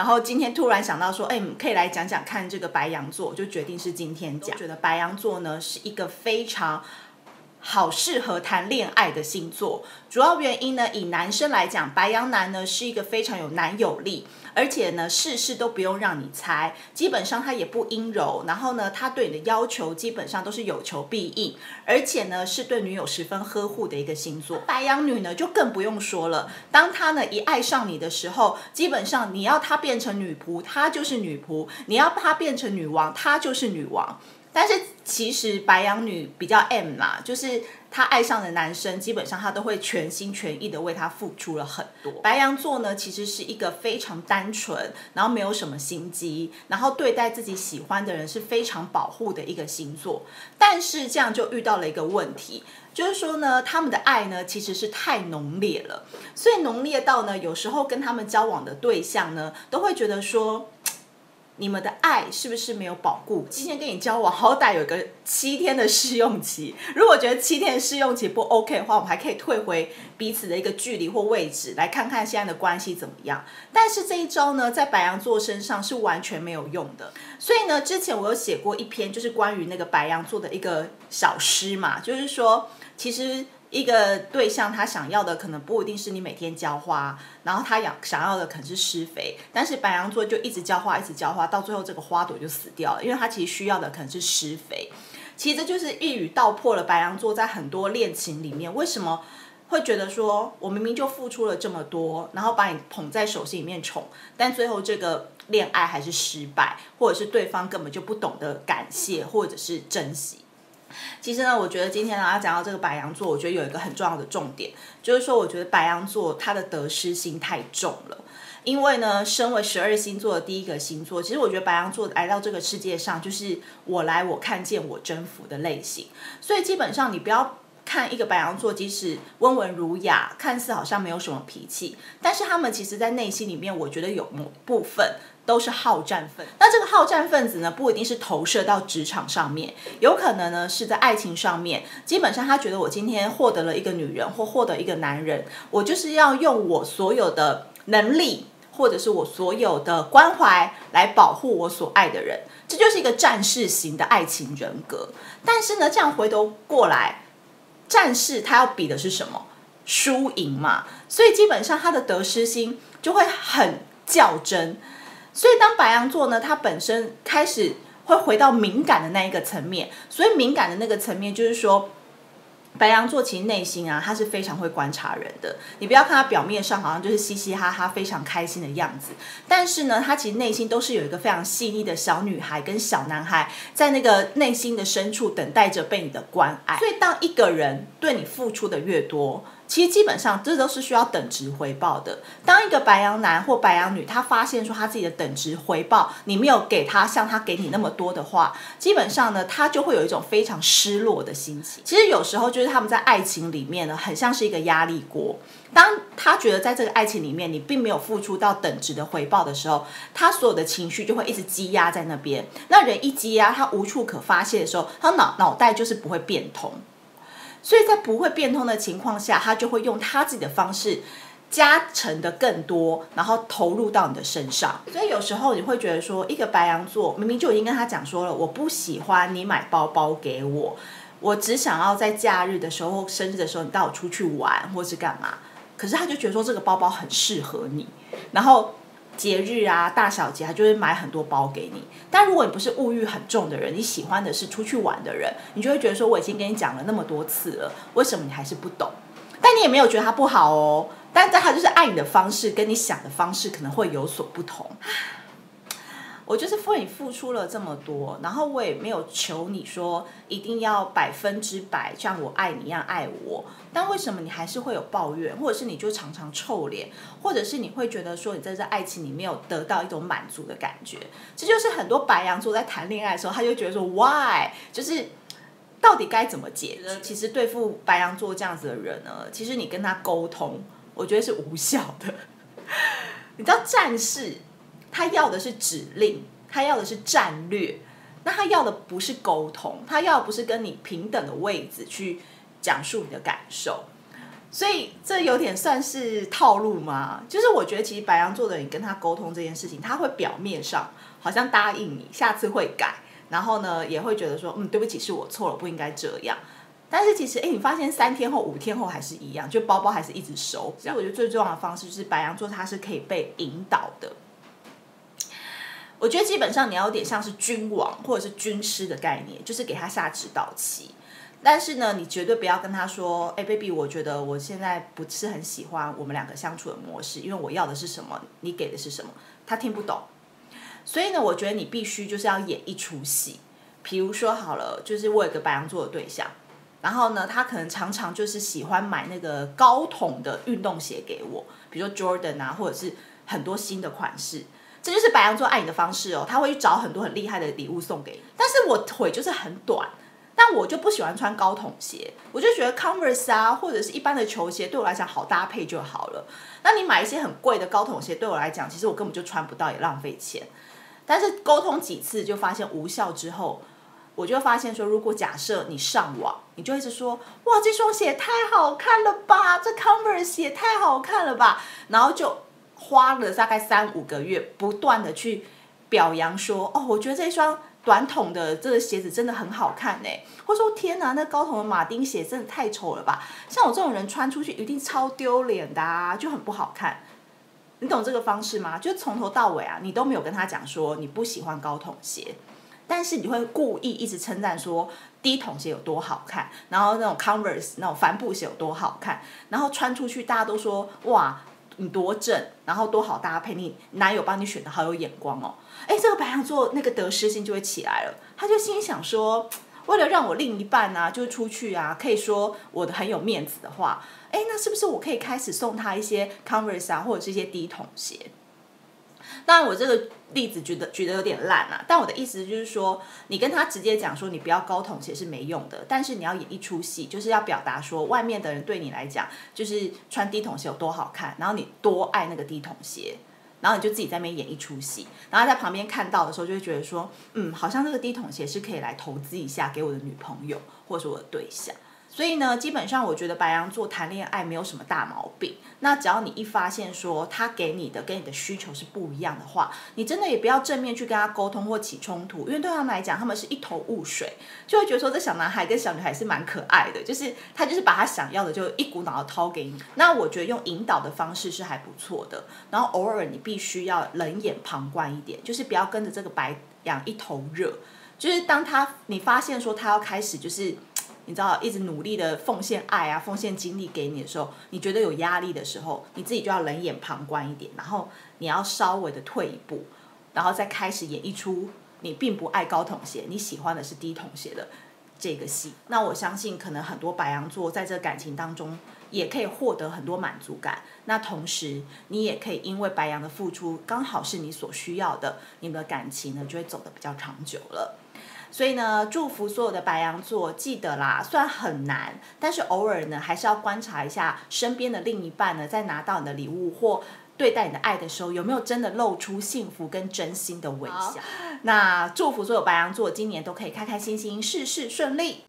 然后今天突然想到说，哎，可以来讲讲看这个白羊座，就决定是今天讲。觉得白羊座呢是一个非常好适合谈恋爱的星座，主要原因呢，以男生来讲，白羊男呢是一个非常有男友力。而且呢，事事都不用让你猜，基本上他也不阴柔。然后呢，他对你的要求基本上都是有求必应，而且呢，是对女友十分呵护的一个星座。白羊女呢，就更不用说了。当她呢一爱上你的时候，基本上你要她变成女仆，她就是女仆；你要她变成女王，她就是女王。但是其实白羊女比较 M 嘛，就是她爱上的男生，基本上她都会全心全意的为他付出了很多。白羊座呢，其实是一个非常单纯，然后没有什么心机，然后对待自己喜欢的人是非常保护的一个星座。但是这样就遇到了一个问题，就是说呢，他们的爱呢其实是太浓烈了，所以浓烈到呢，有时候跟他们交往的对象呢，都会觉得说。你们的爱是不是没有保固？今天跟你交往，好歹有个七天的试用期。如果觉得七天的试用期不 OK 的话，我们还可以退回彼此的一个距离或位置，来看看现在的关系怎么样。但是这一招呢，在白羊座身上是完全没有用的。所以呢，之前我有写过一篇，就是关于那个白羊座的一个小诗嘛，就是说，其实。一个对象，他想要的可能不一定是你每天浇花，然后他想想要的可能是施肥，但是白羊座就一直浇花，一直浇花，到最后这个花朵就死掉了，因为他其实需要的可能是施肥。其实就是一语道破了白羊座在很多恋情里面为什么会觉得说，我明明就付出了这么多，然后把你捧在手心里面宠，但最后这个恋爱还是失败，或者是对方根本就不懂得感谢或者是珍惜。其实呢，我觉得今天呢要讲到这个白羊座，我觉得有一个很重要的重点，就是说，我觉得白羊座他的得失心太重了。因为呢，身为十二星座的第一个星座，其实我觉得白羊座来到这个世界上，就是我来我看见我征服的类型。所以基本上，你不要看一个白羊座，即使温文儒雅，看似好像没有什么脾气，但是他们其实在内心里面，我觉得有某部分。都是好战分，那这个好战分子呢，不一定是投射到职场上面，有可能呢是在爱情上面。基本上，他觉得我今天获得了一个女人或获得一个男人，我就是要用我所有的能力，或者是我所有的关怀来保护我所爱的人，这就是一个战士型的爱情人格。但是呢，这样回头过来，战士他要比的是什么？输赢嘛。所以基本上他的得失心就会很较真。所以，当白羊座呢，它本身开始会回到敏感的那一个层面。所以，敏感的那个层面就是说，白羊座其实内心啊，他是非常会观察人的。你不要看他表面上好像就是嘻嘻哈哈、非常开心的样子，但是呢，他其实内心都是有一个非常细腻的小女孩跟小男孩，在那个内心的深处等待着被你的关爱。所以，当一个人对你付出的越多，其实基本上这都是需要等值回报的。当一个白羊男或白羊女，他发现说他自己的等值回报你没有给他像他给你那么多的话，基本上呢，他就会有一种非常失落的心情。其实有时候就是他们在爱情里面呢，很像是一个压力锅。当他觉得在这个爱情里面你并没有付出到等值的回报的时候，他所有的情绪就会一直积压在那边。那人一积压，他无处可发泄的时候，他脑脑袋就是不会变通。所以在不会变通的情况下，他就会用他自己的方式加成的更多，然后投入到你的身上。所以有时候你会觉得说，一个白羊座明明就已经跟他讲说了，我不喜欢你买包包给我，我只想要在假日的时候、生日的时候你带我出去玩或是干嘛。可是他就觉得说这个包包很适合你，然后。节日啊，大小节，他就会买很多包给你。但如果你不是物欲很重的人，你喜欢的是出去玩的人，你就会觉得说，我已经跟你讲了那么多次了，为什么你还是不懂？但你也没有觉得他不好哦，但他就是爱你的方式跟你想的方式可能会有所不同。我就是为你付出了这么多，然后我也没有求你说一定要百分之百像我爱你一样爱我，但为什么你还是会有抱怨，或者是你就常常臭脸，或者是你会觉得说你在这爱情里没有得到一种满足的感觉？这就是很多白羊座在谈恋爱的时候，他就觉得说 why，就是到底该怎么解决？其实对付白羊座这样子的人呢，其实你跟他沟通，我觉得是无效的。你知道战士。他要的是指令，他要的是战略，那他要的不是沟通，他要的不是跟你平等的位置去讲述你的感受。所以这有点算是套路吗？就是我觉得其实白羊座的人跟他沟通这件事情，他会表面上好像答应你下次会改，然后呢也会觉得说，嗯，对不起，是我错了，不应该这样。但是其实，哎，你发现三天后、五天后还是一样，就包包还是一直收。所以我觉得最重要的方式就是白羊座，它是可以被引导的。我觉得基本上你要有点像是君王或者是军师的概念，就是给他下指导棋。但是呢，你绝对不要跟他说，哎，baby，我觉得我现在不是很喜欢我们两个相处的模式，因为我要的是什么，你给的是什么，他听不懂。所以呢，我觉得你必须就是要演一出戏。比如说好了，就是我有个白羊座的对象。然后呢，他可能常常就是喜欢买那个高筒的运动鞋给我，比如说 Jordan 啊，或者是很多新的款式。这就是白羊座爱你的方式哦，他会去找很多很厉害的礼物送给你。但是我腿就是很短，但我就不喜欢穿高筒鞋，我就觉得 Converse 啊，或者是一般的球鞋对我来讲好搭配就好了。那你买一些很贵的高筒鞋对我来讲，其实我根本就穿不到，也浪费钱。但是沟通几次就发现无效之后。我就发现说，如果假设你上网，你就一直说，哇，这双鞋太好看了吧，这 Converse 也太好看了吧，然后就花了大概三五个月，不断的去表扬说，哦，我觉得这双短筒的这个鞋子真的很好看呢，或说天哪，那高筒的马丁鞋真的太丑了吧，像我这种人穿出去一定超丢脸的啊，就很不好看。你懂这个方式吗？就从头到尾啊，你都没有跟他讲说你不喜欢高筒鞋。但是你会故意一直称赞说低筒鞋有多好看，然后那种 Converse 那种帆布鞋有多好看，然后穿出去大家都说哇你多正，然后多好搭配，你男友帮你选的好有眼光哦。哎，这个白羊座那个得失心就会起来了，他就心想说，为了让我另一半啊，就出去啊，可以说我的很有面子的话，哎，那是不是我可以开始送他一些 Converse 啊，或者是一些低筒鞋？当然，我这个例子举得举得有点烂啊，但我的意思就是说，你跟他直接讲说你不要高筒鞋是没用的，但是你要演一出戏，就是要表达说外面的人对你来讲就是穿低筒鞋有多好看，然后你多爱那个低筒鞋，然后你就自己在那边演一出戏，然后在旁边看到的时候就会觉得说，嗯，好像这个低筒鞋是可以来投资一下给我的女朋友或者是我的对象。所以呢，基本上我觉得白羊座谈恋爱没有什么大毛病。那只要你一发现说他给你的跟你的需求是不一样的话，你真的也不要正面去跟他沟通或起冲突，因为对他们来讲，他们是一头雾水，就会觉得说这小男孩跟小女孩是蛮可爱的，就是他就是把他想要的就一股脑的掏给你。那我觉得用引导的方式是还不错的，然后偶尔你必须要冷眼旁观一点，就是不要跟着这个白羊一头热，就是当他你发现说他要开始就是。你知道，一直努力的奉献爱啊，奉献精力给你的时候，你觉得有压力的时候，你自己就要冷眼旁观一点，然后你要稍微的退一步，然后再开始演一出你并不爱高筒鞋，你喜欢的是低筒鞋的这个戏。那我相信，可能很多白羊座在这感情当中也可以获得很多满足感。那同时，你也可以因为白羊的付出刚好是你所需要的，你们的感情呢就会走得比较长久了。所以呢，祝福所有的白羊座，记得啦，虽然很难，但是偶尔呢，还是要观察一下身边的另一半呢，在拿到你的礼物或对待你的爱的时候，有没有真的露出幸福跟真心的微笑。那祝福所有白羊座，今年都可以开开心心，事事顺利。